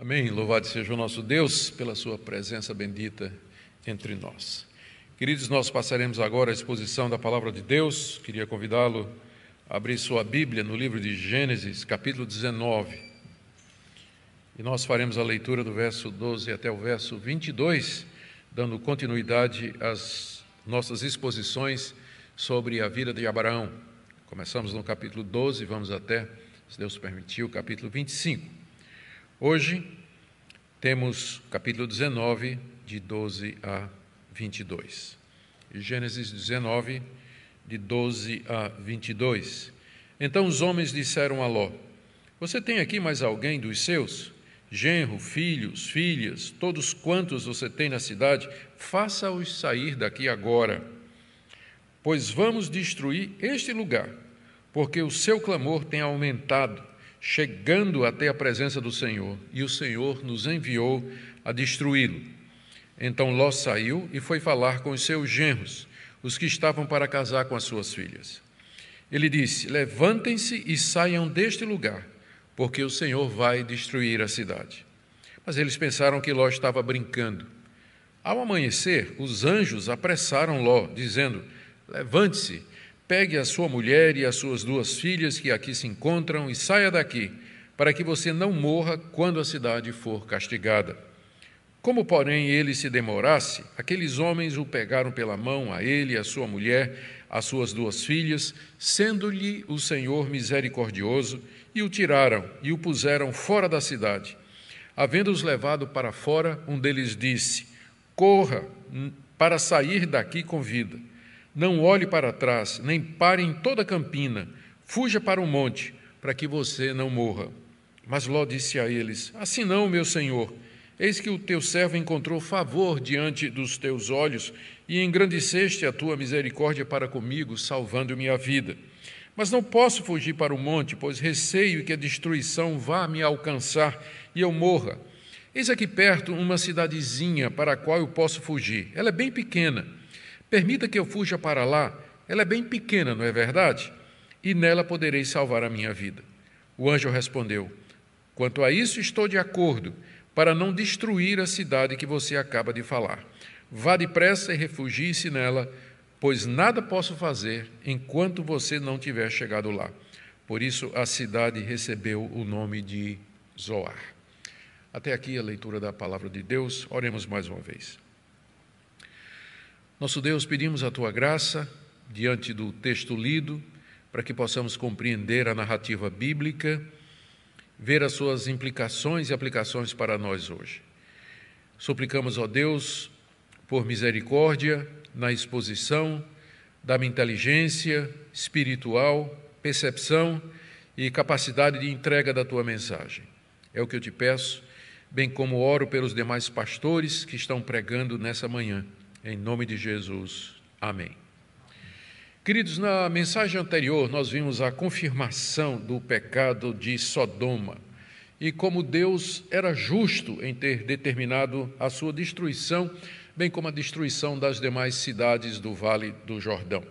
Amém. Louvado seja o nosso Deus pela sua presença bendita entre nós. Queridos, nós passaremos agora a exposição da palavra de Deus. Queria convidá-lo a abrir sua Bíblia no livro de Gênesis, capítulo 19. E nós faremos a leitura do verso 12 até o verso 22, dando continuidade às nossas exposições sobre a vida de Abraão. Começamos no capítulo 12, vamos até, se Deus permitir, o capítulo 25. Hoje temos capítulo 19, de 12 a 22. Gênesis 19, de 12 a 22. Então os homens disseram a Ló: Você tem aqui mais alguém dos seus? Genro, filhos, filhas, todos quantos você tem na cidade, faça-os sair daqui agora. Pois vamos destruir este lugar, porque o seu clamor tem aumentado chegando até a presença do Senhor, e o Senhor nos enviou a destruí-lo. Então Ló saiu e foi falar com os seus genros, os que estavam para casar com as suas filhas. Ele disse: Levantem-se e saiam deste lugar, porque o Senhor vai destruir a cidade. Mas eles pensaram que Ló estava brincando. Ao amanhecer, os anjos apressaram Ló, dizendo: Levante-se Pegue a sua mulher e as suas duas filhas que aqui se encontram e saia daqui, para que você não morra quando a cidade for castigada. Como, porém, ele se demorasse, aqueles homens o pegaram pela mão, a ele, a sua mulher, as suas duas filhas, sendo-lhe o Senhor misericordioso, e o tiraram e o puseram fora da cidade. Havendo-os levado para fora, um deles disse: Corra para sair daqui com vida. Não olhe para trás, nem pare em toda a campina. Fuja para o monte, para que você não morra. Mas Ló disse a eles: Assim não, meu senhor. Eis que o teu servo encontrou favor diante dos teus olhos e engrandeceste a tua misericórdia para comigo, salvando minha vida. Mas não posso fugir para o monte, pois receio que a destruição vá me alcançar e eu morra. Eis aqui perto uma cidadezinha para a qual eu posso fugir. Ela é bem pequena Permita que eu fuja para lá. Ela é bem pequena, não é verdade? E nela poderei salvar a minha vida. O anjo respondeu: Quanto a isso, estou de acordo, para não destruir a cidade que você acaba de falar. Vá depressa e refugie-se nela, pois nada posso fazer enquanto você não tiver chegado lá. Por isso a cidade recebeu o nome de Zoar. Até aqui a leitura da palavra de Deus. Oremos mais uma vez. Nosso Deus, pedimos a tua graça diante do texto lido, para que possamos compreender a narrativa bíblica, ver as suas implicações e aplicações para nós hoje. Suplicamos, ó Deus, por misericórdia na exposição, da minha inteligência espiritual, percepção e capacidade de entrega da tua mensagem. É o que eu te peço, bem como oro pelos demais pastores que estão pregando nessa manhã em nome de Jesus. Amém. Queridos, na mensagem anterior nós vimos a confirmação do pecado de Sodoma e como Deus era justo em ter determinado a sua destruição, bem como a destruição das demais cidades do Vale do Jordão.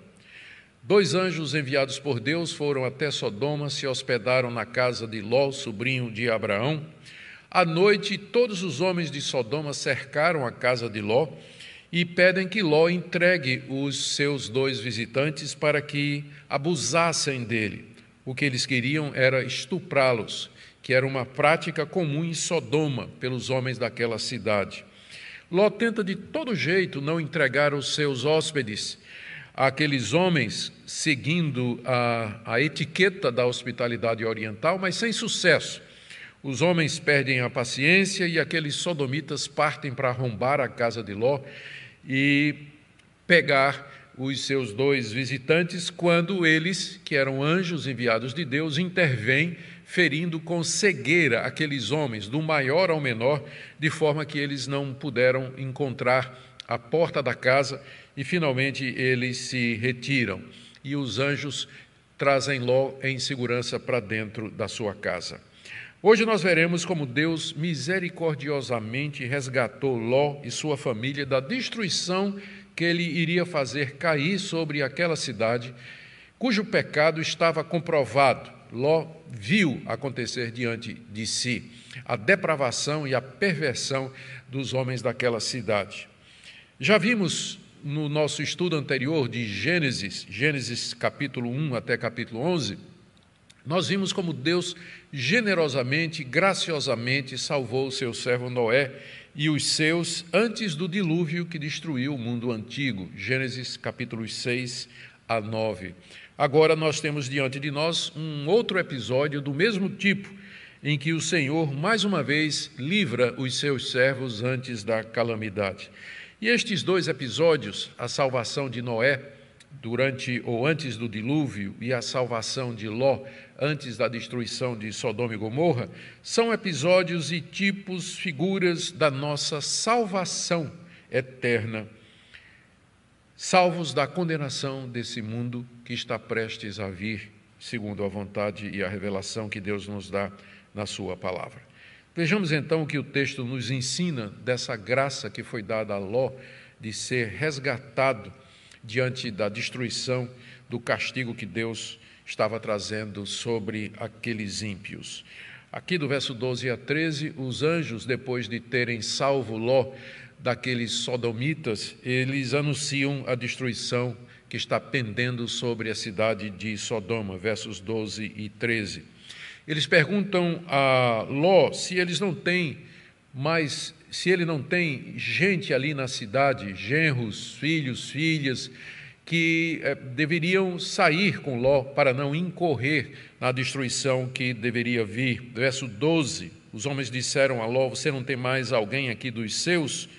Dois anjos enviados por Deus foram até Sodoma, se hospedaram na casa de Ló, sobrinho de Abraão. À noite, todos os homens de Sodoma cercaram a casa de Ló e pedem que Ló entregue os seus dois visitantes para que abusassem dele. O que eles queriam era estuprá-los, que era uma prática comum em Sodoma pelos homens daquela cidade. Ló tenta de todo jeito não entregar os seus hóspedes àqueles homens, seguindo a, a etiqueta da hospitalidade oriental, mas sem sucesso. Os homens perdem a paciência e aqueles sodomitas partem para arrombar a casa de Ló e pegar os seus dois visitantes quando eles, que eram anjos enviados de Deus, intervêm ferindo com cegueira aqueles homens, do maior ao menor, de forma que eles não puderam encontrar a porta da casa e finalmente eles se retiram. E os anjos trazem Ló em segurança para dentro da sua casa. Hoje nós veremos como Deus misericordiosamente resgatou Ló e sua família da destruição que ele iria fazer cair sobre aquela cidade, cujo pecado estava comprovado Ló viu acontecer diante de si a depravação e a perversão dos homens daquela cidade. Já vimos no nosso estudo anterior de Gênesis, Gênesis capítulo 1 até capítulo 11, nós vimos como Deus generosamente, graciosamente salvou o seu servo Noé e os seus antes do dilúvio que destruiu o mundo antigo. Gênesis capítulos 6 a 9. Agora nós temos diante de nós um outro episódio do mesmo tipo, em que o Senhor mais uma vez livra os seus servos antes da calamidade. E estes dois episódios, a salvação de Noé durante ou antes do dilúvio e a salvação de Ló antes da destruição de Sodoma e Gomorra, são episódios e tipos, figuras da nossa salvação eterna salvos da condenação desse mundo que está prestes a vir, segundo a vontade e a revelação que Deus nos dá na Sua palavra. Vejamos então o que o texto nos ensina dessa graça que foi dada a Ló de ser resgatado diante da destruição, do castigo que Deus estava trazendo sobre aqueles ímpios. Aqui do verso 12 a 13, os anjos, depois de terem salvo Ló daqueles sodomitas, eles anunciam a destruição que está pendendo sobre a cidade de Sodoma, versos 12 e 13. Eles perguntam a Ló se eles não têm mais, se ele não tem gente ali na cidade, genros, filhos, filhas, que eh, deveriam sair com Ló para não incorrer na destruição que deveria vir. Verso 12: Os homens disseram a Ló: Você não tem mais alguém aqui dos seus?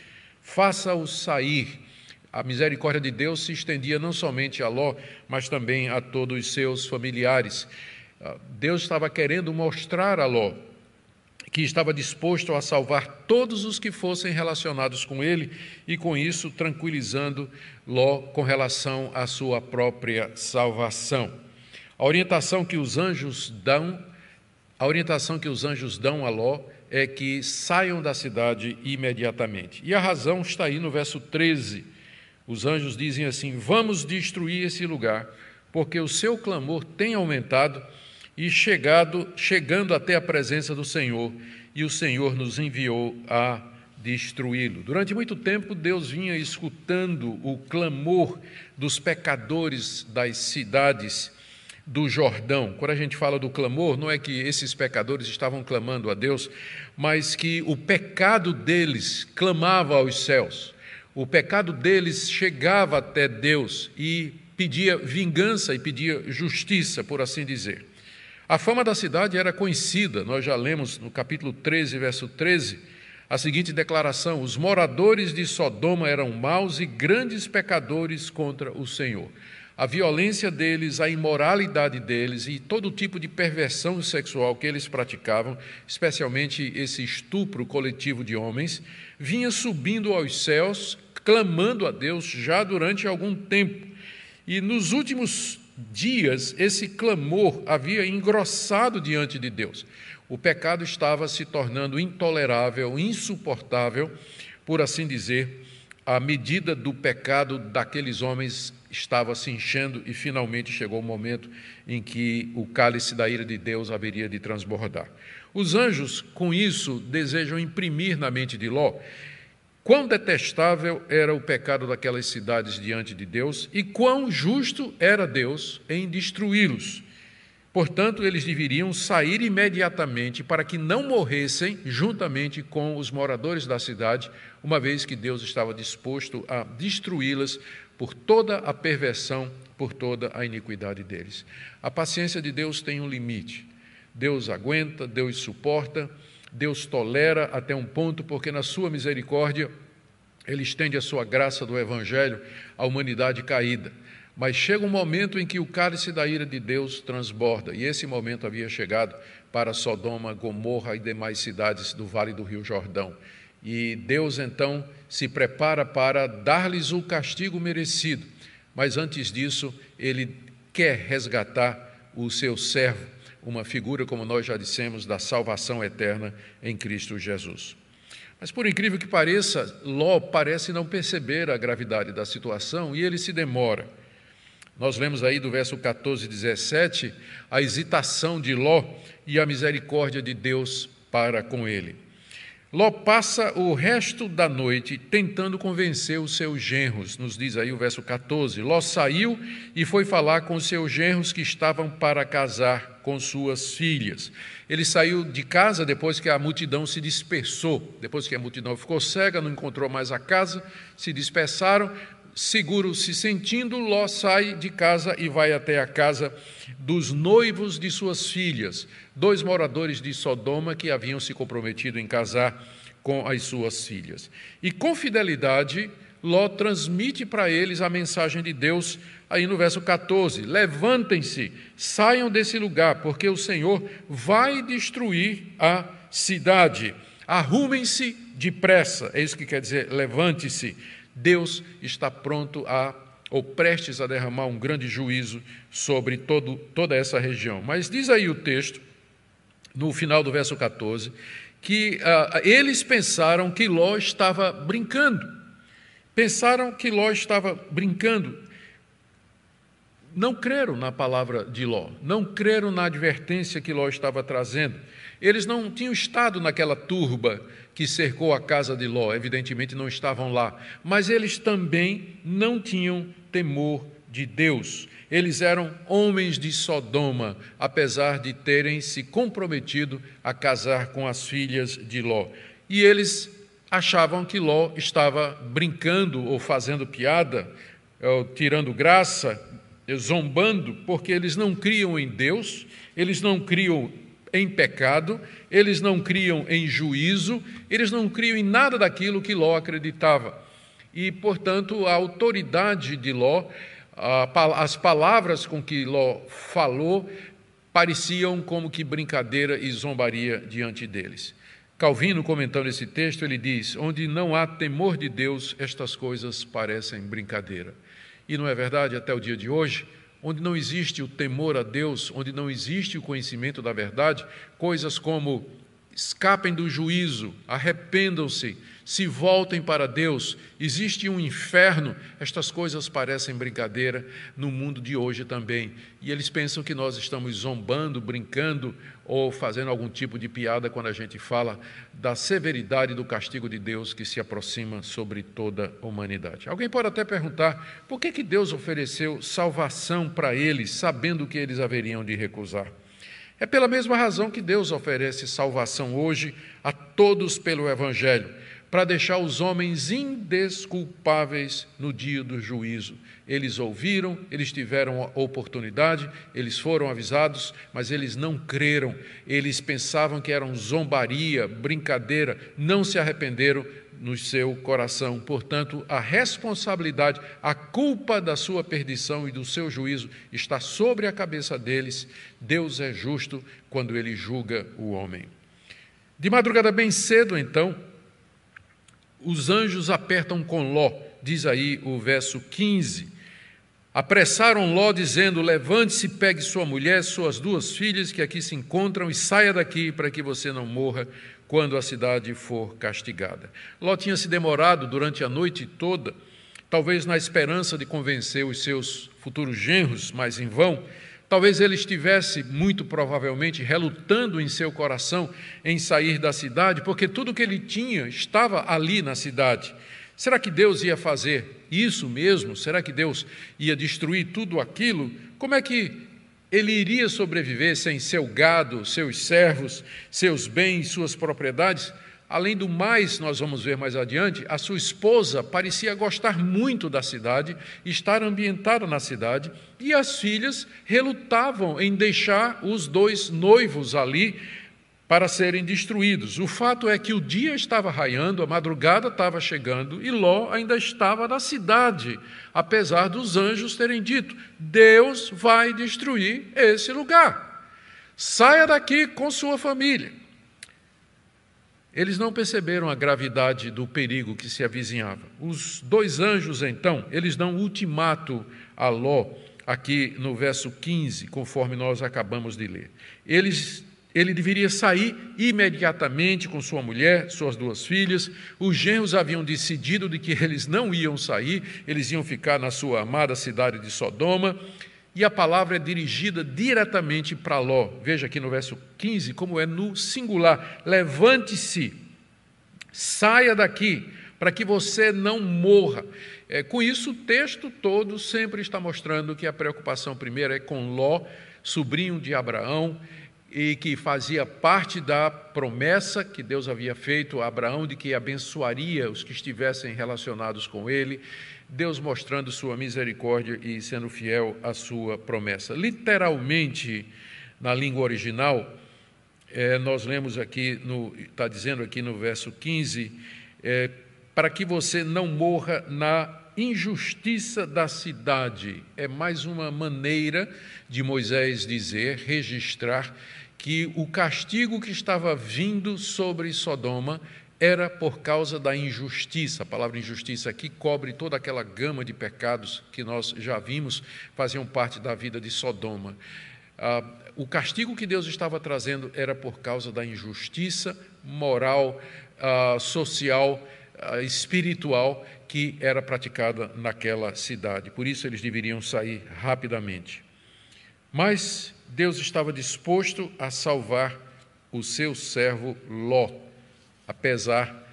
faça-o sair. A misericórdia de Deus se estendia não somente a Ló, mas também a todos os seus familiares. Ah, Deus estava querendo mostrar a Ló que estava disposto a salvar todos os que fossem relacionados com ele e, com isso, tranquilizando Ló com relação à sua própria salvação. A orientação que os anjos dão, a orientação que os anjos dão a Ló é que saiam da cidade imediatamente. E a razão está aí no verso 13. Os anjos dizem assim: Vamos destruir esse lugar, porque o seu clamor tem aumentado e chegado, chegando até a presença do Senhor, e o Senhor nos enviou a destruí-lo. Durante muito tempo, Deus vinha escutando o clamor dos pecadores das cidades do Jordão. Quando a gente fala do clamor, não é que esses pecadores estavam clamando a Deus, mas que o pecado deles clamava aos céus. O pecado deles chegava até Deus e pedia vingança e pedia justiça, por assim dizer. A fama da cidade era conhecida, nós já lemos no capítulo 13, verso 13, a seguinte declaração: Os moradores de Sodoma eram maus e grandes pecadores contra o Senhor a violência deles, a imoralidade deles e todo tipo de perversão sexual que eles praticavam, especialmente esse estupro coletivo de homens, vinha subindo aos céus, clamando a Deus já durante algum tempo. E nos últimos dias, esse clamor havia engrossado diante de Deus. O pecado estava se tornando intolerável, insuportável, por assim dizer, a medida do pecado daqueles homens estava se enchendo e finalmente chegou o momento em que o cálice da ira de Deus haveria de transbordar. Os anjos, com isso, desejam imprimir na mente de Ló quão detestável era o pecado daquelas cidades diante de Deus e quão justo era Deus em destruí-los. Portanto, eles deveriam sair imediatamente para que não morressem juntamente com os moradores da cidade, uma vez que Deus estava disposto a destruí-las por toda a perversão, por toda a iniquidade deles. A paciência de Deus tem um limite. Deus aguenta, Deus suporta, Deus tolera até um ponto, porque na sua misericórdia ele estende a sua graça do evangelho à humanidade caída. Mas chega um momento em que o cálice da ira de Deus transborda, e esse momento havia chegado para Sodoma, Gomorra e demais cidades do vale do Rio Jordão. E Deus então se prepara para dar-lhes o castigo merecido, mas antes disso, ele quer resgatar o seu servo, uma figura, como nós já dissemos, da salvação eterna em Cristo Jesus. Mas por incrível que pareça, Ló parece não perceber a gravidade da situação e ele se demora. Nós lemos aí do verso 14 e 17 a hesitação de Ló e a misericórdia de Deus para com ele. Ló passa o resto da noite tentando convencer os seus genros, nos diz aí o verso 14. Ló saiu e foi falar com os seus genros que estavam para casar com suas filhas. Ele saiu de casa depois que a multidão se dispersou, depois que a multidão ficou cega, não encontrou mais a casa, se dispersaram, seguro se sentindo, Ló sai de casa e vai até a casa dos noivos de suas filhas, dois moradores de Sodoma que haviam se comprometido em casar com as suas filhas. E com fidelidade, Ló transmite para eles a mensagem de Deus, aí no verso 14: Levantem-se, saiam desse lugar, porque o Senhor vai destruir a cidade. Arrumem-se depressa, é isso que quer dizer, levante-se. Deus está pronto a, ou prestes a derramar um grande juízo sobre todo, toda essa região. Mas diz aí o texto, no final do verso 14, que uh, eles pensaram que Ló estava brincando. Pensaram que Ló estava brincando. Não creram na palavra de Ló, não creram na advertência que Ló estava trazendo. Eles não tinham estado naquela turba que cercou a casa de Ló, evidentemente não estavam lá, mas eles também não tinham temor de Deus. Eles eram homens de Sodoma, apesar de terem se comprometido a casar com as filhas de Ló. E eles achavam que Ló estava brincando ou fazendo piada, ou tirando graça, zombando, porque eles não criam em Deus, eles não criam em pecado, eles não criam em juízo, eles não criam em nada daquilo que Ló acreditava. E, portanto, a autoridade de Ló, as palavras com que Ló falou, pareciam como que brincadeira e zombaria diante deles. Calvino, comentando esse texto, ele diz: Onde não há temor de Deus, estas coisas parecem brincadeira. E não é verdade até o dia de hoje? Onde não existe o temor a Deus, onde não existe o conhecimento da verdade, coisas como escapem do juízo, arrependam-se, se voltem para Deus, existe um inferno, estas coisas parecem brincadeira no mundo de hoje também. E eles pensam que nós estamos zombando, brincando ou fazendo algum tipo de piada quando a gente fala da severidade do castigo de Deus que se aproxima sobre toda a humanidade. Alguém pode até perguntar por que, que Deus ofereceu salvação para eles, sabendo que eles haveriam de recusar. É pela mesma razão que Deus oferece salvação hoje a todos pelo Evangelho para deixar os homens indesculpáveis no dia do juízo. Eles ouviram, eles tiveram a oportunidade, eles foram avisados, mas eles não creram. Eles pensavam que eram zombaria, brincadeira, não se arrependeram no seu coração. Portanto, a responsabilidade, a culpa da sua perdição e do seu juízo está sobre a cabeça deles. Deus é justo quando ele julga o homem. De madrugada bem cedo, então, os anjos apertam com Ló, diz aí o verso 15. Apressaram Ló, dizendo: Levante-se, pegue sua mulher, suas duas filhas que aqui se encontram e saia daqui para que você não morra quando a cidade for castigada. Ló tinha se demorado durante a noite toda, talvez na esperança de convencer os seus futuros genros, mas em vão. Talvez ele estivesse, muito provavelmente, relutando em seu coração em sair da cidade, porque tudo que ele tinha estava ali na cidade. Será que Deus ia fazer isso mesmo? Será que Deus ia destruir tudo aquilo? Como é que ele iria sobreviver sem seu gado, seus servos, seus bens, suas propriedades? Além do mais, nós vamos ver mais adiante, a sua esposa parecia gostar muito da cidade, estar ambientada na cidade, e as filhas relutavam em deixar os dois noivos ali para serem destruídos. O fato é que o dia estava raiando, a madrugada estava chegando e Ló ainda estava na cidade, apesar dos anjos terem dito: Deus vai destruir esse lugar. Saia daqui com sua família. Eles não perceberam a gravidade do perigo que se avizinhava. Os dois anjos, então, eles dão ultimato a Ló, aqui no verso 15, conforme nós acabamos de ler. Eles ele deveria sair imediatamente com sua mulher, suas duas filhas. Os genros haviam decidido de que eles não iam sair, eles iam ficar na sua amada cidade de Sodoma. E a palavra é dirigida diretamente para Ló. Veja aqui no verso 15 como é no singular: Levante-se, saia daqui, para que você não morra. É, com isso, o texto todo sempre está mostrando que a preocupação primeira é com Ló, sobrinho de Abraão, e que fazia parte da promessa que Deus havia feito a Abraão de que abençoaria os que estivessem relacionados com ele, Deus mostrando sua misericórdia e sendo fiel à sua promessa. Literalmente, na língua original, é, nós lemos aqui, está dizendo aqui no verso 15, é, para que você não morra na injustiça da cidade. É mais uma maneira de Moisés dizer, registrar, que o castigo que estava vindo sobre Sodoma era por causa da injustiça. A palavra injustiça aqui cobre toda aquela gama de pecados que nós já vimos faziam parte da vida de Sodoma. Ah, o castigo que Deus estava trazendo era por causa da injustiça moral, ah, social, ah, espiritual que era praticada naquela cidade. Por isso eles deveriam sair rapidamente. Mas Deus estava disposto a salvar o seu servo Ló, apesar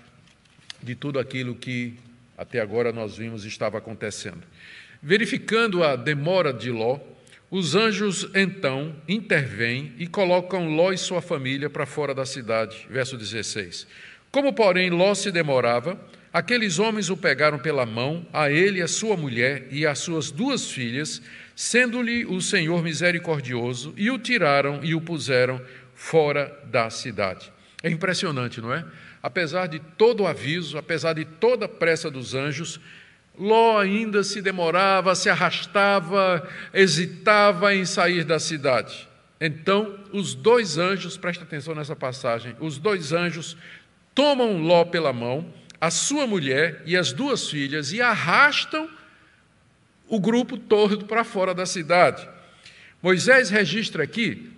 de tudo aquilo que até agora nós vimos estava acontecendo. Verificando a demora de Ló, os anjos então intervêm e colocam Ló e sua família para fora da cidade. Verso 16. Como, porém, Ló se demorava, aqueles homens o pegaram pela mão, a ele, a sua mulher e as suas duas filhas, sendo-lhe o Senhor misericordioso, e o tiraram e o puseram fora da cidade. É impressionante, não é? Apesar de todo o aviso, apesar de toda a pressa dos anjos, Ló ainda se demorava, se arrastava, hesitava em sair da cidade. Então, os dois anjos, presta atenção nessa passagem, os dois anjos tomam Ló pela mão, a sua mulher e as duas filhas e arrastam o grupo todo para fora da cidade. Moisés registra aqui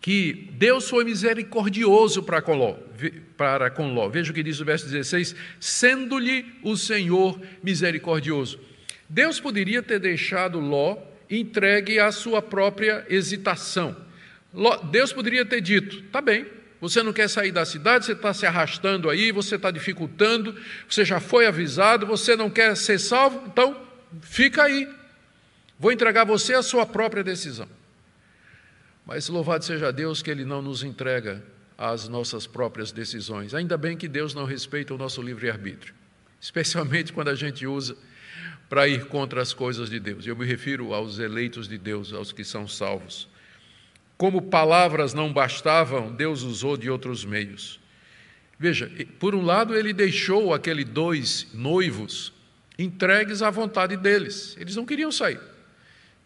que Deus foi misericordioso para com Ló. Para com Ló. Veja o que diz o verso 16: sendo-lhe o Senhor misericordioso. Deus poderia ter deixado Ló entregue à sua própria hesitação. Deus poderia ter dito: tá bem, você não quer sair da cidade, você está se arrastando aí, você está dificultando, você já foi avisado, você não quer ser salvo, então fica aí. Vou entregar você a sua própria decisão. Mas louvado seja Deus que Ele não nos entrega as nossas próprias decisões. Ainda bem que Deus não respeita o nosso livre-arbítrio, especialmente quando a gente usa para ir contra as coisas de Deus. Eu me refiro aos eleitos de Deus, aos que são salvos. Como palavras não bastavam, Deus usou de outros meios. Veja, por um lado, ele deixou aqueles dois noivos entregues à vontade deles. Eles não queriam sair.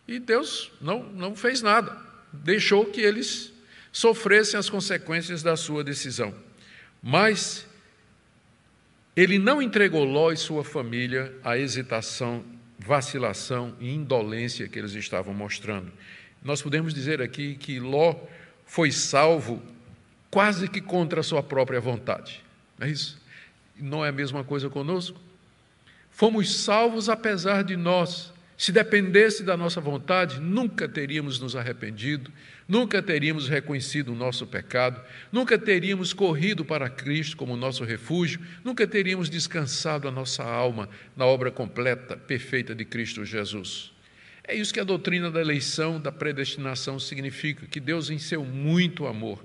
E Deus não, não fez nada. Deixou que eles sofressem as consequências da sua decisão. Mas ele não entregou Ló e sua família à hesitação, vacilação e indolência que eles estavam mostrando. Nós podemos dizer aqui que Ló foi salvo quase que contra a sua própria vontade. Não é isso? Não é a mesma coisa conosco? Fomos salvos apesar de nós. Se dependesse da nossa vontade, nunca teríamos nos arrependido, nunca teríamos reconhecido o nosso pecado, nunca teríamos corrido para Cristo como nosso refúgio, nunca teríamos descansado a nossa alma na obra completa, perfeita de Cristo Jesus. É isso que a doutrina da eleição, da predestinação significa, que Deus, em seu muito amor,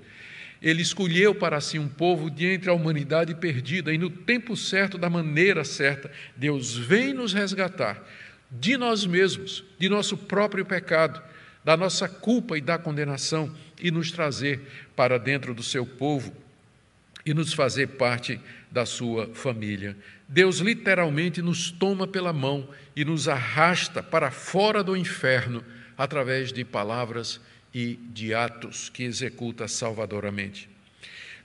ele escolheu para si um povo de entre a humanidade perdida, e no tempo certo, da maneira certa, Deus vem nos resgatar de nós mesmos, de nosso próprio pecado, da nossa culpa e da condenação, e nos trazer para dentro do seu povo e nos fazer parte da sua família. Deus literalmente nos toma pela mão e nos arrasta para fora do inferno através de palavras e de atos que executa salvadoramente.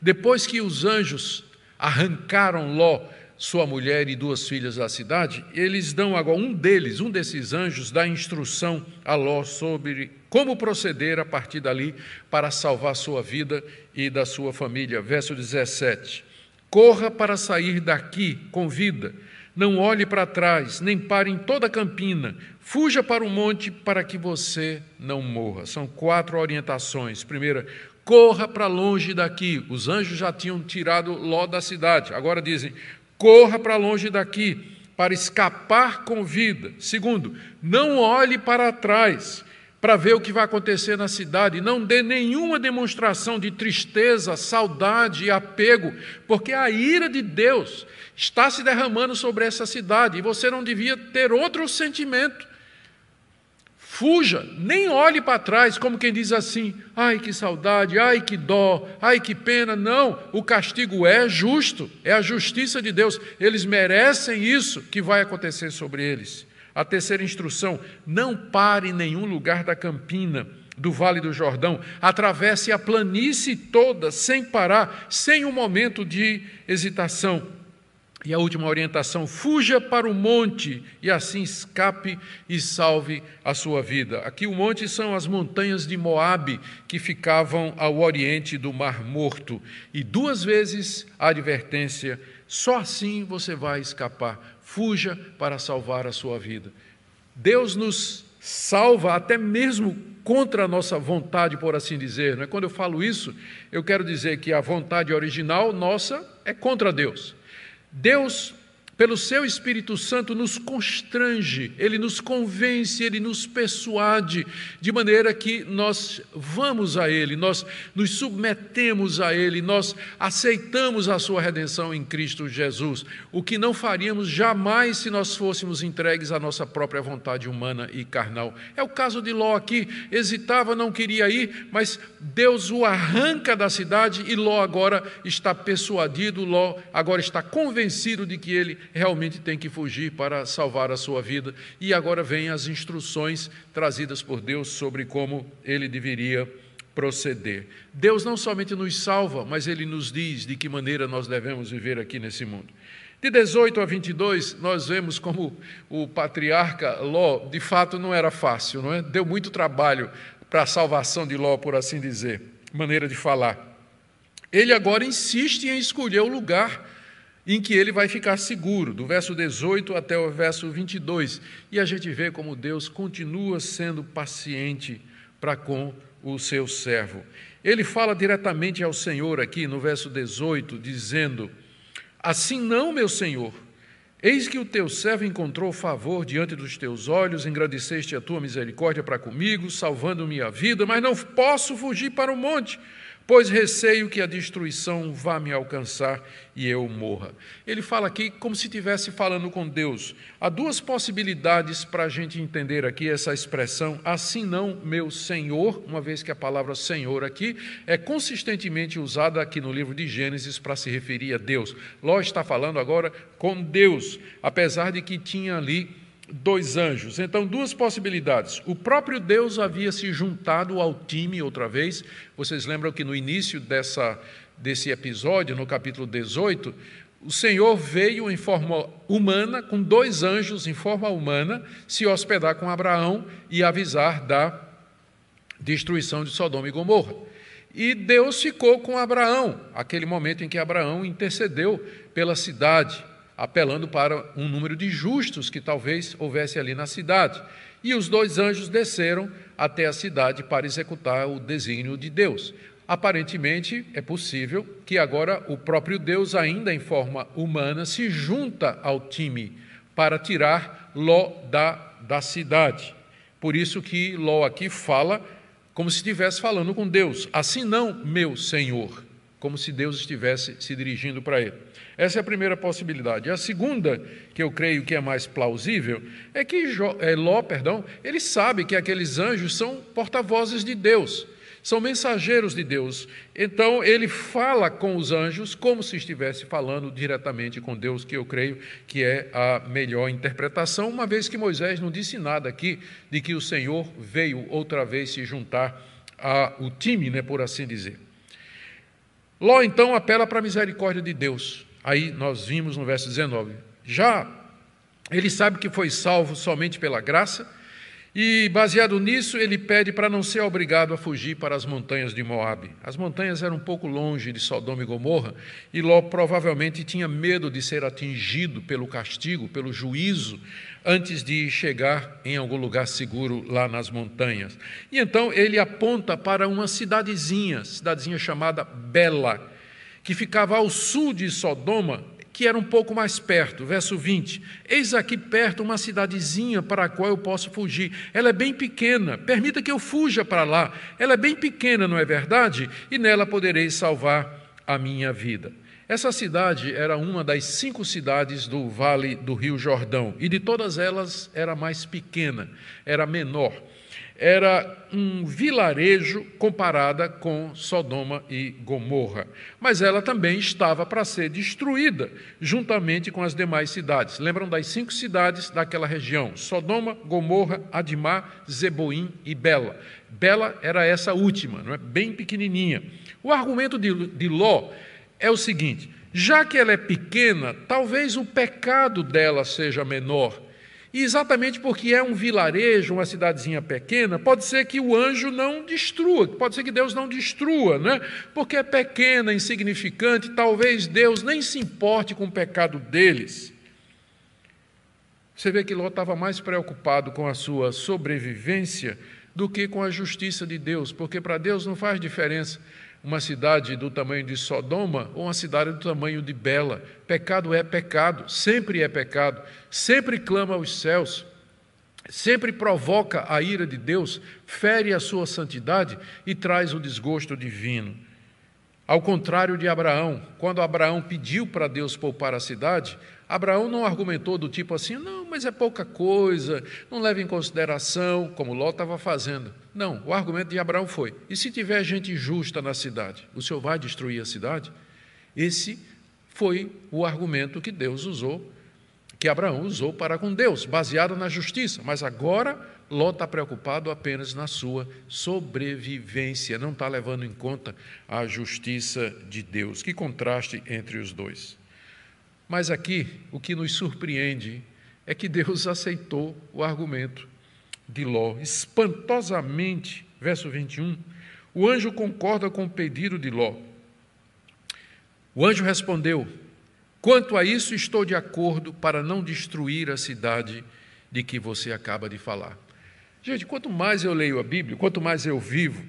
Depois que os anjos arrancaram Ló sua mulher e duas filhas da cidade, eles dão agora, um deles, um desses anjos, dá instrução a Ló sobre como proceder a partir dali para salvar sua vida e da sua família. Verso 17: Corra para sair daqui com vida, não olhe para trás, nem pare em toda a campina, fuja para o monte para que você não morra. São quatro orientações. Primeira, corra para longe daqui. Os anjos já tinham tirado Ló da cidade, agora dizem: corra para longe daqui para escapar com vida. Segundo, não olhe para trás para ver o que vai acontecer na cidade, não dê nenhuma demonstração de tristeza, saudade e apego, porque a ira de Deus está se derramando sobre essa cidade e você não devia ter outro sentimento Fuja, nem olhe para trás como quem diz assim: ai que saudade, ai que dó, ai que pena. Não, o castigo é justo, é a justiça de Deus. Eles merecem isso que vai acontecer sobre eles. A terceira instrução: não pare em nenhum lugar da campina do Vale do Jordão, atravesse a planície toda sem parar, sem um momento de hesitação. E a última orientação: fuja para o monte e assim escape e salve a sua vida. Aqui o monte são as montanhas de Moabe que ficavam ao oriente do Mar Morto. E duas vezes a advertência: só assim você vai escapar. Fuja para salvar a sua vida. Deus nos salva até mesmo contra a nossa vontade, por assim dizer. É? Quando eu falo isso, eu quero dizer que a vontade original nossa é contra Deus. Deus pelo seu Espírito Santo, nos constrange, ele nos convence, ele nos persuade, de maneira que nós vamos a ele, nós nos submetemos a ele, nós aceitamos a sua redenção em Cristo Jesus, o que não faríamos jamais se nós fôssemos entregues à nossa própria vontade humana e carnal. É o caso de Ló aqui, hesitava, não queria ir, mas Deus o arranca da cidade e Ló agora está persuadido, Ló agora está convencido de que ele realmente tem que fugir para salvar a sua vida. E agora vêm as instruções trazidas por Deus sobre como ele deveria proceder. Deus não somente nos salva, mas ele nos diz de que maneira nós devemos viver aqui nesse mundo. De 18 a 22, nós vemos como o patriarca Ló, de fato, não era fácil, não é? Deu muito trabalho para a salvação de Ló, por assim dizer, maneira de falar. Ele agora insiste em escolher o lugar em que ele vai ficar seguro, do verso 18 até o verso 22. E a gente vê como Deus continua sendo paciente para com o seu servo. Ele fala diretamente ao Senhor aqui no verso 18, dizendo: Assim não, meu Senhor, eis que o teu servo encontrou favor diante dos teus olhos, engrandeceste a tua misericórdia para comigo, salvando minha vida, mas não posso fugir para o monte pois receio que a destruição vá me alcançar e eu morra. Ele fala aqui como se estivesse falando com Deus. Há duas possibilidades para a gente entender aqui essa expressão, assim não, meu Senhor, uma vez que a palavra Senhor aqui é consistentemente usada aqui no livro de Gênesis para se referir a Deus. Ló está falando agora com Deus, apesar de que tinha ali dois anjos. Então, duas possibilidades. O próprio Deus havia se juntado ao time outra vez. Vocês lembram que no início dessa, desse episódio, no capítulo 18, o Senhor veio em forma humana, com dois anjos em forma humana, se hospedar com Abraão e avisar da destruição de Sodoma e Gomorra. E Deus ficou com Abraão, aquele momento em que Abraão intercedeu pela cidade apelando para um número de justos que talvez houvesse ali na cidade. E os dois anjos desceram até a cidade para executar o desígnio de Deus. Aparentemente, é possível que agora o próprio Deus, ainda em forma humana, se junta ao time para tirar Ló da, da cidade. Por isso que Ló aqui fala como se estivesse falando com Deus. Assim não, meu Senhor, como se Deus estivesse se dirigindo para ele. Essa é a primeira possibilidade. A segunda, que eu creio que é mais plausível, é que é, Ló, perdão, ele sabe que aqueles anjos são porta-vozes de Deus, são mensageiros de Deus. Então ele fala com os anjos como se estivesse falando diretamente com Deus, que eu creio que é a melhor interpretação, uma vez que Moisés não disse nada aqui de que o Senhor veio outra vez se juntar ao time, né, por assim dizer. Ló então apela para a misericórdia de Deus. Aí nós vimos no verso 19. Já ele sabe que foi salvo somente pela graça, e baseado nisso, ele pede para não ser obrigado a fugir para as montanhas de Moabe. As montanhas eram um pouco longe de Sodoma e Gomorra, e Ló provavelmente tinha medo de ser atingido pelo castigo, pelo juízo, antes de chegar em algum lugar seguro lá nas montanhas. E então ele aponta para uma cidadezinha, cidadezinha chamada Bela, que ficava ao sul de Sodoma, que era um pouco mais perto. Verso 20: Eis aqui perto uma cidadezinha para a qual eu posso fugir. Ela é bem pequena, permita que eu fuja para lá. Ela é bem pequena, não é verdade? E nela poderei salvar a minha vida. Essa cidade era uma das cinco cidades do vale do Rio Jordão, e de todas elas era mais pequena, era menor era um vilarejo comparada com Sodoma e Gomorra. Mas ela também estava para ser destruída, juntamente com as demais cidades. Lembram das cinco cidades daquela região: Sodoma, Gomorra, Adimá, Zeboim e Bela. Bela era essa última, não é? bem pequenininha. O argumento de, de Ló é o seguinte: já que ela é pequena, talvez o pecado dela seja menor e exatamente porque é um vilarejo, uma cidadezinha pequena, pode ser que o anjo não destrua, pode ser que Deus não destrua, né? porque é pequena, insignificante, talvez Deus nem se importe com o pecado deles. Você vê que Ló estava mais preocupado com a sua sobrevivência do que com a justiça de Deus, porque para Deus não faz diferença uma cidade do tamanho de Sodoma ou uma cidade do tamanho de Bela. Pecado é pecado, sempre é pecado, sempre clama aos céus, sempre provoca a ira de Deus, fere a sua santidade e traz o desgosto divino. Ao contrário de Abraão, quando Abraão pediu para Deus poupar a cidade, Abraão não argumentou do tipo assim, não, mas é pouca coisa, não leva em consideração, como Ló estava fazendo. Não, o argumento de Abraão foi: e se tiver gente justa na cidade, o senhor vai destruir a cidade? Esse foi o argumento que Deus usou, que Abraão usou para com Deus, baseado na justiça. Mas agora Ló está preocupado apenas na sua sobrevivência, não está levando em conta a justiça de Deus. Que contraste entre os dois. Mas aqui, o que nos surpreende é que Deus aceitou o argumento de Ló. Espantosamente, verso 21, o anjo concorda com o pedido de Ló. O anjo respondeu: Quanto a isso, estou de acordo para não destruir a cidade de que você acaba de falar. Gente, quanto mais eu leio a Bíblia, quanto mais eu vivo,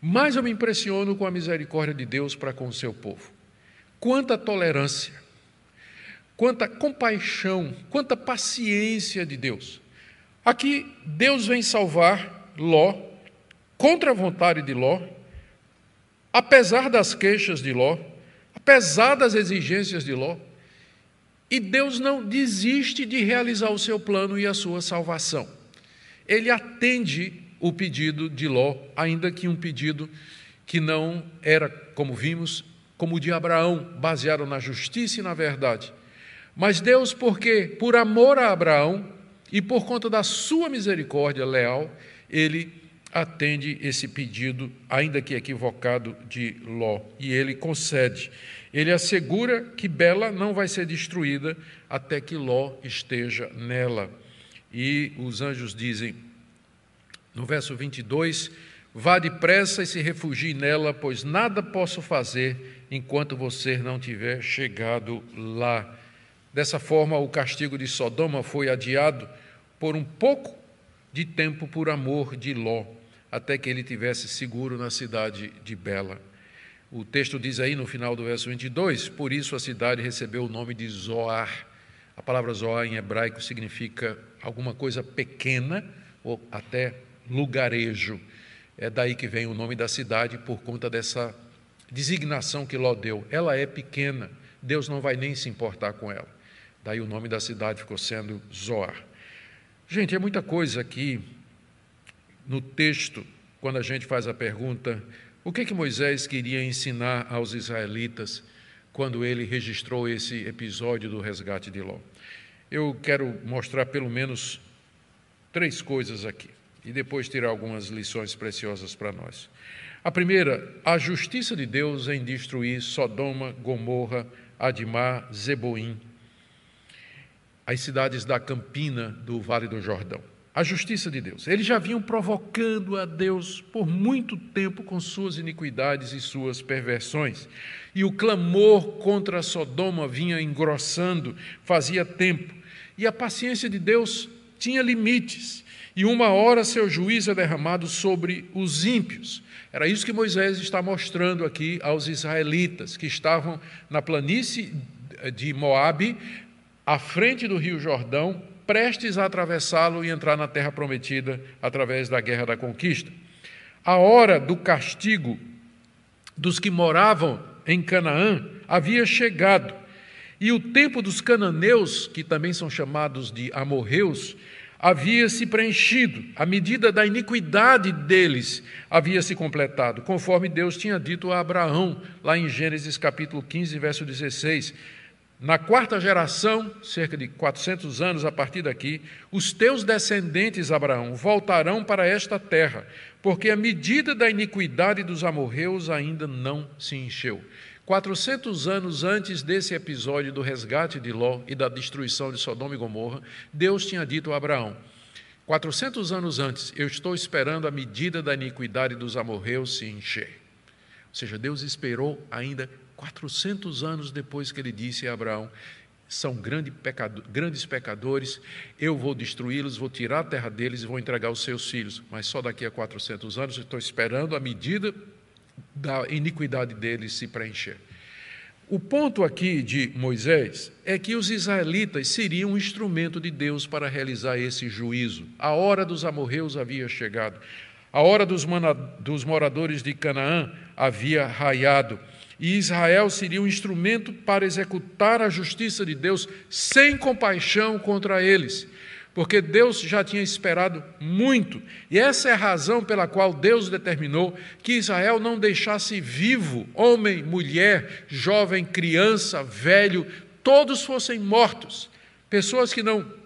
mais eu me impressiono com a misericórdia de Deus para com o seu povo. Quanta tolerância, quanta compaixão, quanta paciência de Deus. Aqui, Deus vem salvar Ló, contra a vontade de Ló, apesar das queixas de Ló, apesar das exigências de Ló, e Deus não desiste de realizar o seu plano e a sua salvação. Ele atende o pedido de Ló, ainda que um pedido que não era, como vimos, como o de Abraão, baseado na justiça e na verdade. Mas Deus, porque por amor a Abraão e por conta da sua misericórdia leal, ele atende esse pedido, ainda que equivocado, de Ló, e ele concede. Ele assegura que Bela não vai ser destruída até que Ló esteja nela. E os anjos dizem, no verso 22, Vá depressa e se refugie nela, pois nada posso fazer enquanto você não tiver chegado lá. Dessa forma, o castigo de Sodoma foi adiado por um pouco de tempo por amor de Ló, até que ele tivesse seguro na cidade de Bela. O texto diz aí no final do verso 22: Por isso a cidade recebeu o nome de Zoar. A palavra Zoar em hebraico significa alguma coisa pequena ou até lugarejo. É daí que vem o nome da cidade por conta dessa designação que Ló deu. Ela é pequena, Deus não vai nem se importar com ela. Daí o nome da cidade ficou sendo Zoar. Gente, é muita coisa aqui no texto, quando a gente faz a pergunta: o que, que Moisés queria ensinar aos israelitas quando ele registrou esse episódio do resgate de Ló? Eu quero mostrar pelo menos três coisas aqui e depois tirar algumas lições preciosas para nós. A primeira, a justiça de Deus em destruir Sodoma, Gomorra, Adimá, Zeboim, as cidades da Campina do Vale do Jordão. A justiça de Deus. Eles já vinham provocando a Deus por muito tempo com suas iniquidades e suas perversões. E o clamor contra Sodoma vinha engrossando, fazia tempo. E a paciência de Deus tinha limites. E uma hora seu juízo é derramado sobre os ímpios. Era isso que Moisés está mostrando aqui aos israelitas que estavam na planície de Moabe, à frente do Rio Jordão, prestes a atravessá-lo e entrar na terra prometida através da guerra da conquista. A hora do castigo dos que moravam em Canaã havia chegado, e o tempo dos cananeus, que também são chamados de amorreus, havia se preenchido, a medida da iniquidade deles havia se completado, conforme Deus tinha dito a Abraão, lá em Gênesis capítulo 15, verso 16. Na quarta geração, cerca de 400 anos a partir daqui, os teus descendentes, Abraão, voltarão para esta terra, porque a medida da iniquidade dos amorreus ainda não se encheu. 400 anos antes desse episódio do resgate de Ló e da destruição de Sodoma e Gomorra, Deus tinha dito a Abraão: 400 anos antes, eu estou esperando a medida da iniquidade dos amorreus se encher. Ou seja, Deus esperou ainda 400 anos depois que ele disse a Abraão: são grande pecado, grandes pecadores, eu vou destruí-los, vou tirar a terra deles e vou entregar os seus filhos. Mas só daqui a 400 anos estou esperando a medida da iniquidade deles se preencher. O ponto aqui de Moisés é que os israelitas seriam um instrumento de Deus para realizar esse juízo. A hora dos amorreus havia chegado, a hora dos, dos moradores de Canaã havia raiado, e Israel seria um instrumento para executar a justiça de Deus sem compaixão contra eles porque Deus já tinha esperado muito, e essa é a razão pela qual Deus determinou que Israel não deixasse vivo homem, mulher, jovem, criança, velho, todos fossem mortos. Pessoas que não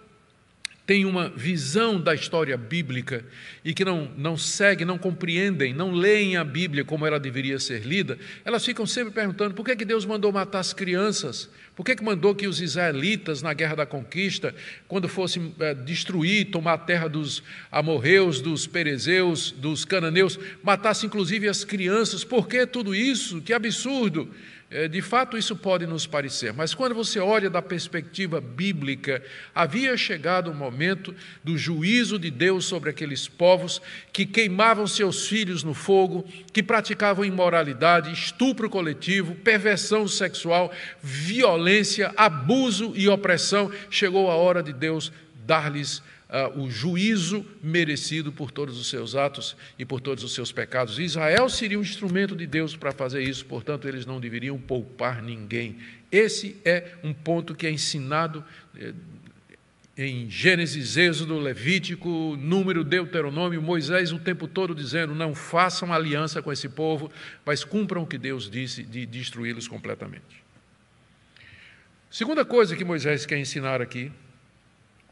têm uma visão da história bíblica e que não, não seguem, não compreendem, não leem a Bíblia como ela deveria ser lida, elas ficam sempre perguntando por que, que Deus mandou matar as crianças, por que, que mandou que os israelitas, na guerra da conquista, quando fossem é, destruir, tomar a terra dos amorreus, dos perezeus, dos cananeus, matassem inclusive as crianças, por que tudo isso? Que absurdo! É, de fato, isso pode nos parecer, mas quando você olha da perspectiva bíblica, havia chegado o momento do juízo de Deus sobre aqueles povos que queimavam seus filhos no fogo, que praticavam imoralidade, estupro coletivo, perversão sexual, violência, abuso e opressão. Chegou a hora de Deus dar-lhes uh, o juízo merecido por todos os seus atos e por todos os seus pecados. Israel seria um instrumento de Deus para fazer isso, portanto, eles não deveriam poupar ninguém. Esse é um ponto que é ensinado eh, em Gênesis, Êxodo, Levítico, Número, Deuteronômio, Moisés o tempo todo dizendo: não façam aliança com esse povo, mas cumpram o que Deus disse de destruí-los completamente. Segunda coisa que Moisés quer ensinar aqui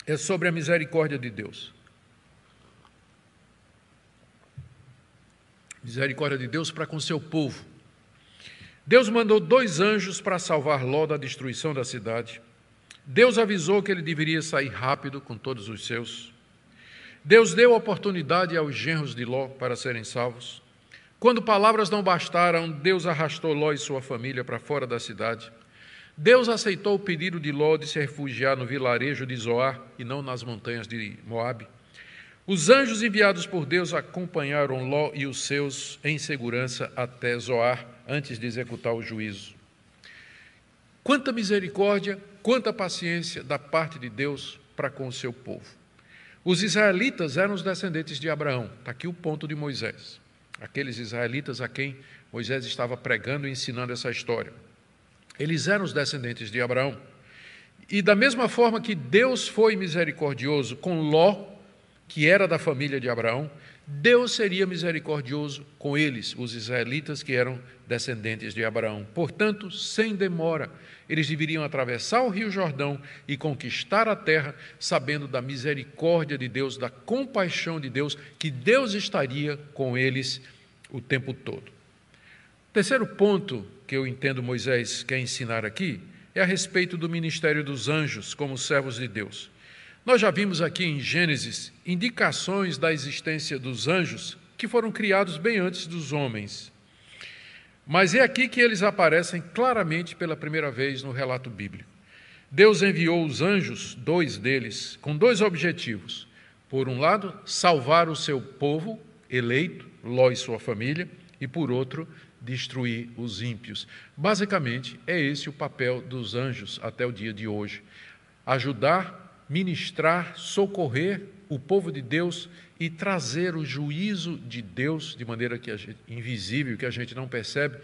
é sobre a misericórdia de Deus. Misericórdia de Deus para com seu povo. Deus mandou dois anjos para salvar Ló da destruição da cidade. Deus avisou que ele deveria sair rápido com todos os seus. Deus deu oportunidade aos genros de Ló para serem salvos. Quando palavras não bastaram, Deus arrastou Ló e sua família para fora da cidade. Deus aceitou o pedido de Ló de se refugiar no vilarejo de Zoar e não nas montanhas de Moabe. Os anjos enviados por Deus acompanharam Ló e os seus em segurança até Zoar, antes de executar o juízo. Quanta misericórdia, quanta paciência da parte de Deus para com o seu povo. Os israelitas eram os descendentes de Abraão. Está aqui o ponto de Moisés. Aqueles israelitas a quem Moisés estava pregando e ensinando essa história. Eles eram os descendentes de Abraão. E da mesma forma que Deus foi misericordioso com Ló, que era da família de Abraão, Deus seria misericordioso com eles, os israelitas que eram descendentes de Abraão. Portanto, sem demora, eles deveriam atravessar o Rio Jordão e conquistar a terra, sabendo da misericórdia de Deus, da compaixão de Deus, que Deus estaria com eles o tempo todo. Terceiro ponto que eu entendo Moisés quer ensinar aqui é a respeito do ministério dos anjos como servos de Deus. Nós já vimos aqui em Gênesis indicações da existência dos anjos que foram criados bem antes dos homens. Mas é aqui que eles aparecem claramente pela primeira vez no relato bíblico. Deus enviou os anjos, dois deles, com dois objetivos. Por um lado, salvar o seu povo eleito, Ló e sua família, e por outro, destruir os ímpios. Basicamente, é esse o papel dos anjos até o dia de hoje: ajudar, ministrar, socorrer o povo de Deus e trazer o juízo de Deus de maneira que gente, invisível, que a gente não percebe,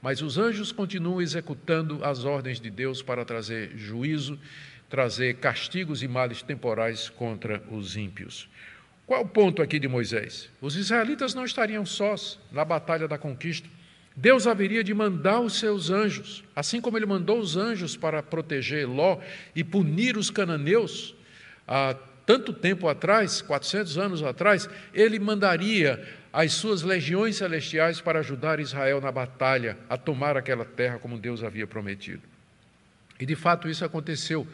mas os anjos continuam executando as ordens de Deus para trazer juízo, trazer castigos e males temporais contra os ímpios. Qual o ponto aqui de Moisés? Os israelitas não estariam sós na batalha da conquista. Deus haveria de mandar os seus anjos, assim como ele mandou os anjos para proteger Ló e punir os cananeus há tanto tempo atrás, 400 anos atrás, ele mandaria as suas legiões celestiais para ajudar Israel na batalha a tomar aquela terra como Deus havia prometido. E de fato isso aconteceu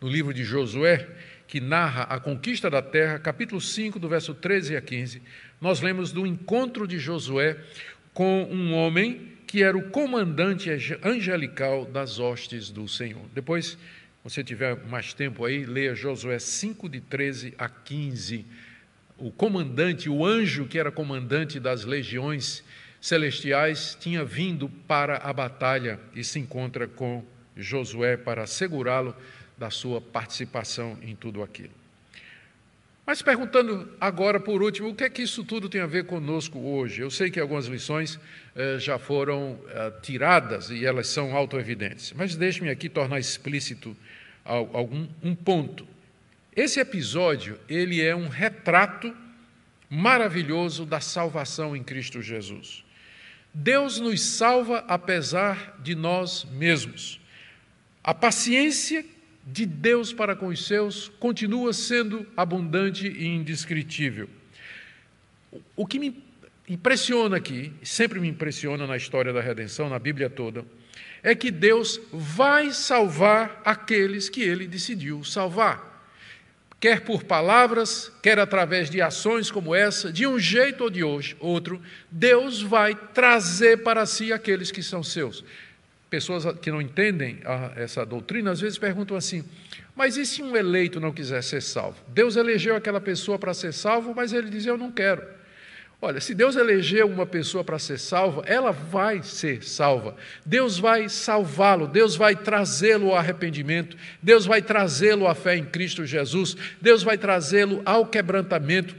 no livro de Josué, que narra a conquista da terra, capítulo 5, do verso 13 a 15. Nós lemos do encontro de Josué com um homem que era o comandante angelical das hostes do Senhor. Depois, você tiver mais tempo aí, leia Josué 5, de 13 a 15. O comandante, o anjo que era comandante das legiões celestiais, tinha vindo para a batalha e se encontra com Josué para segurá-lo da sua participação em tudo aquilo. Mas perguntando agora, por último, o que é que isso tudo tem a ver conosco hoje? Eu sei que algumas lições eh, já foram eh, tiradas e elas são autoevidentes, mas deixe-me aqui tornar explícito algum um ponto. Esse episódio ele é um retrato maravilhoso da salvação em Cristo Jesus. Deus nos salva apesar de nós mesmos. A paciência de Deus para com os seus continua sendo abundante e indescritível. O que me impressiona aqui, sempre me impressiona na história da redenção, na Bíblia toda, é que Deus vai salvar aqueles que ele decidiu salvar. Quer por palavras, quer através de ações como essa, de um jeito ou de outro, Deus vai trazer para si aqueles que são seus. Pessoas que não entendem a, essa doutrina às vezes perguntam assim: mas e se um eleito não quiser ser salvo? Deus elegeu aquela pessoa para ser salvo, mas ele diz: eu não quero. Olha, se Deus elegeu uma pessoa para ser salva, ela vai ser salva. Deus vai salvá-lo, Deus vai trazê-lo ao arrependimento, Deus vai trazê-lo à fé em Cristo Jesus, Deus vai trazê-lo ao quebrantamento,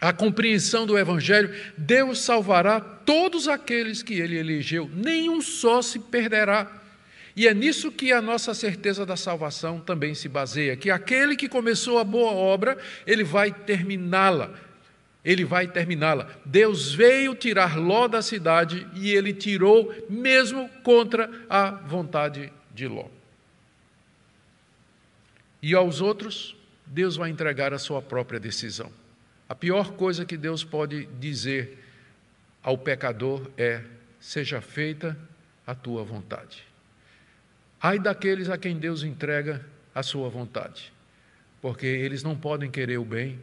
à compreensão do Evangelho. Deus salvará todos aqueles que ele elegeu, nenhum só se perderá. E é nisso que a nossa certeza da salvação também se baseia, que aquele que começou a boa obra, ele vai terminá-la. Ele vai terminá-la. Deus veio tirar Ló da cidade e ele tirou mesmo contra a vontade de Ló. E aos outros, Deus vai entregar a sua própria decisão. A pior coisa que Deus pode dizer ao pecador é: seja feita a tua vontade. Ai daqueles a quem Deus entrega a sua vontade, porque eles não podem querer o bem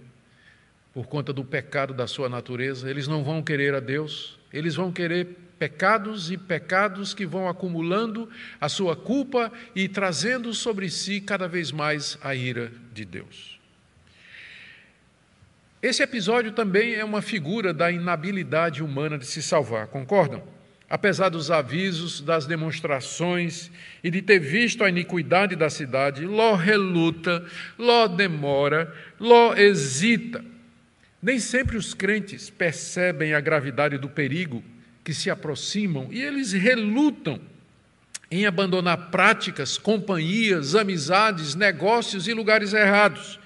por conta do pecado da sua natureza, eles não vão querer a Deus, eles vão querer pecados e pecados que vão acumulando a sua culpa e trazendo sobre si cada vez mais a ira de Deus. Esse episódio também é uma figura da inabilidade humana de se salvar, concordam? Apesar dos avisos, das demonstrações e de ter visto a iniquidade da cidade, Ló reluta, Ló demora, Ló hesita. Nem sempre os crentes percebem a gravidade do perigo que se aproximam e eles relutam em abandonar práticas, companhias, amizades, negócios e lugares errados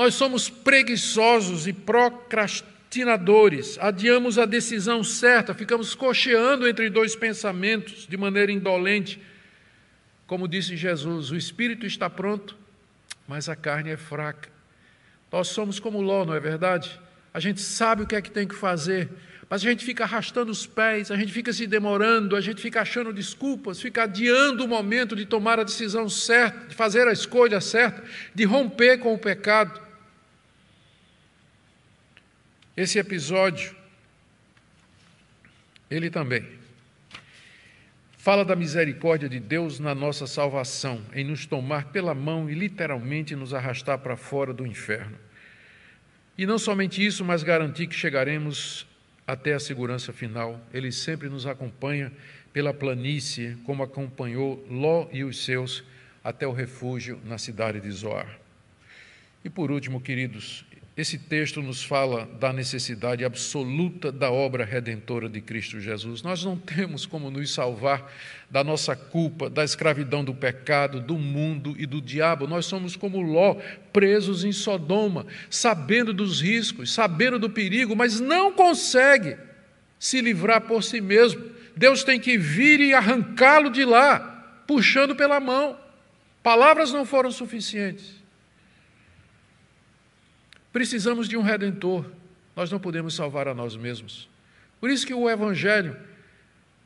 nós somos preguiçosos e procrastinadores, adiamos a decisão certa, ficamos cocheando entre dois pensamentos de maneira indolente. Como disse Jesus, o espírito está pronto, mas a carne é fraca. Nós somos como Ló, não é verdade? A gente sabe o que é que tem que fazer, mas a gente fica arrastando os pés, a gente fica se demorando, a gente fica achando desculpas, fica adiando o momento de tomar a decisão certa, de fazer a escolha certa, de romper com o pecado. Esse episódio, ele também fala da misericórdia de Deus na nossa salvação, em nos tomar pela mão e literalmente nos arrastar para fora do inferno. E não somente isso, mas garantir que chegaremos até a segurança final. Ele sempre nos acompanha pela planície, como acompanhou Ló e os seus até o refúgio na cidade de Zoar. E por último, queridos, esse texto nos fala da necessidade absoluta da obra redentora de Cristo Jesus. Nós não temos como nos salvar da nossa culpa, da escravidão do pecado, do mundo e do diabo. Nós somos como Ló, presos em Sodoma, sabendo dos riscos, sabendo do perigo, mas não consegue se livrar por si mesmo. Deus tem que vir e arrancá-lo de lá, puxando pela mão. Palavras não foram suficientes. Precisamos de um redentor. Nós não podemos salvar a nós mesmos. Por isso que o evangelho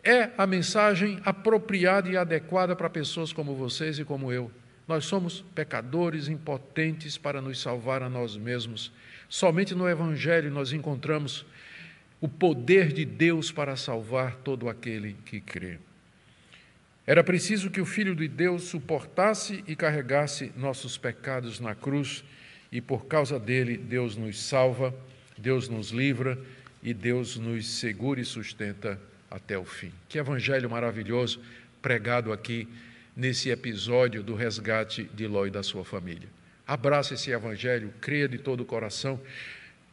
é a mensagem apropriada e adequada para pessoas como vocês e como eu. Nós somos pecadores impotentes para nos salvar a nós mesmos. Somente no evangelho nós encontramos o poder de Deus para salvar todo aquele que crê. Era preciso que o Filho de Deus suportasse e carregasse nossos pecados na cruz e por causa dele Deus nos salva, Deus nos livra e Deus nos segura e sustenta até o fim. Que evangelho maravilhoso pregado aqui nesse episódio do resgate de Ló e da sua família. Abraça esse evangelho, creia de todo o coração.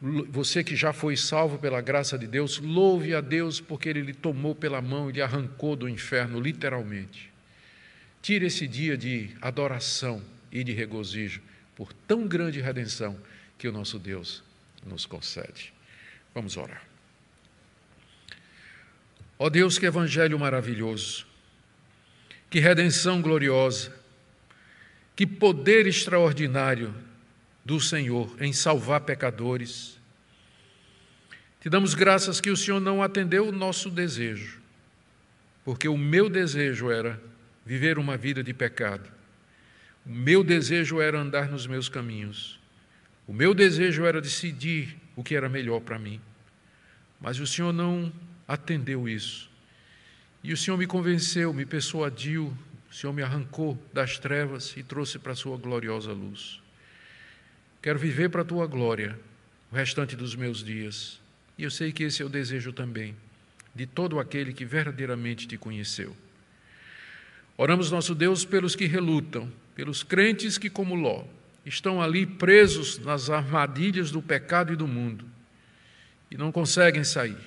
Você que já foi salvo pela graça de Deus, louve a Deus porque Ele lhe tomou pela mão e lhe arrancou do inferno, literalmente. Tire esse dia de adoração e de regozijo por tão grande redenção que o nosso Deus nos concede. Vamos orar. Ó Deus, que evangelho maravilhoso, que redenção gloriosa, que poder extraordinário do Senhor em salvar pecadores. Te damos graças que o Senhor não atendeu o nosso desejo, porque o meu desejo era viver uma vida de pecado o meu desejo era andar nos meus caminhos. O meu desejo era decidir o que era melhor para mim. Mas o Senhor não atendeu isso. E o Senhor me convenceu, me persuadiu, o Senhor me arrancou das trevas e trouxe para a sua gloriosa luz. Quero viver para a tua glória o restante dos meus dias. E eu sei que esse é o desejo também de todo aquele que verdadeiramente te conheceu. Oramos, nosso Deus, pelos que relutam, pelos crentes que, como Ló, estão ali presos nas armadilhas do pecado e do mundo e não conseguem sair.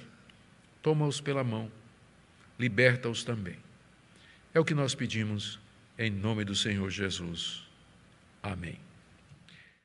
Toma-os pela mão, liberta-os também. É o que nós pedimos em nome do Senhor Jesus. Amém.